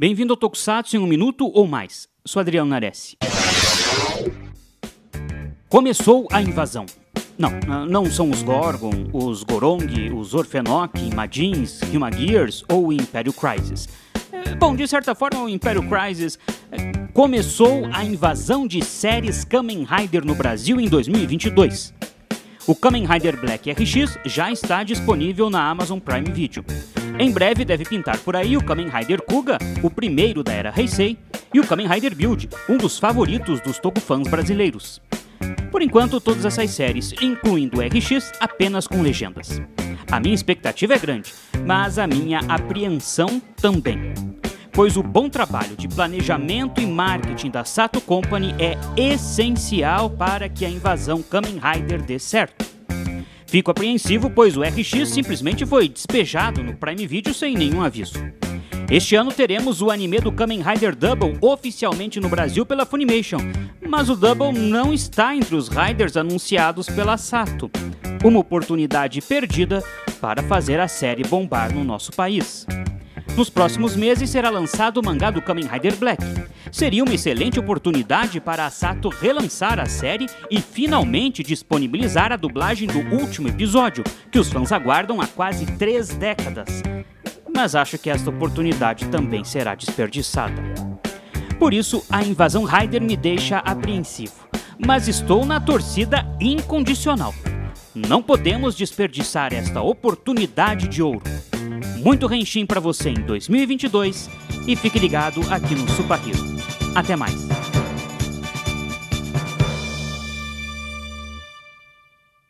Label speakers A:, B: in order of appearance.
A: Bem-vindo ao Tokusatsu em um minuto ou mais. Sou Adriano Nares. Começou a invasão. Não, não são os Gorgon, os Gorong, os Orfenok, Majins, Humagears ou o Império Crisis. É, bom, de certa forma, o Império Crisis é, começou a invasão de séries Kamen Rider no Brasil em 2022. O Kamen Rider Black RX já está disponível na Amazon Prime Video. Em breve deve pintar por aí o Kamen Rider Kuga, o primeiro da era Heisei, e o Kamen Rider Build, um dos favoritos dos Tokufans brasileiros. Por enquanto, todas essas séries, incluindo o RX, apenas com legendas. A minha expectativa é grande, mas a minha apreensão também. Pois o bom trabalho de planejamento e marketing da Sato Company é essencial para que a invasão Kamen Rider dê certo. Fico apreensivo, pois o RX simplesmente foi despejado no Prime Video sem nenhum aviso. Este ano teremos o anime do Kamen Rider Double oficialmente no Brasil pela Funimation, mas o Double não está entre os Riders anunciados pela Sato. Uma oportunidade perdida para fazer a série bombar no nosso país. Nos próximos meses será lançado o mangá do Kamen Rider Black. Seria uma excelente oportunidade para a Sato relançar a série e finalmente disponibilizar a dublagem do último episódio, que os fãs aguardam há quase três décadas. Mas acho que esta oportunidade também será desperdiçada. Por isso, a invasão Rider me deixa apreensivo, mas estou na torcida incondicional. Não podemos desperdiçar esta oportunidade de ouro. Muito Renshin para você em 2022 e fique ligado aqui no Super Hero. Até mais!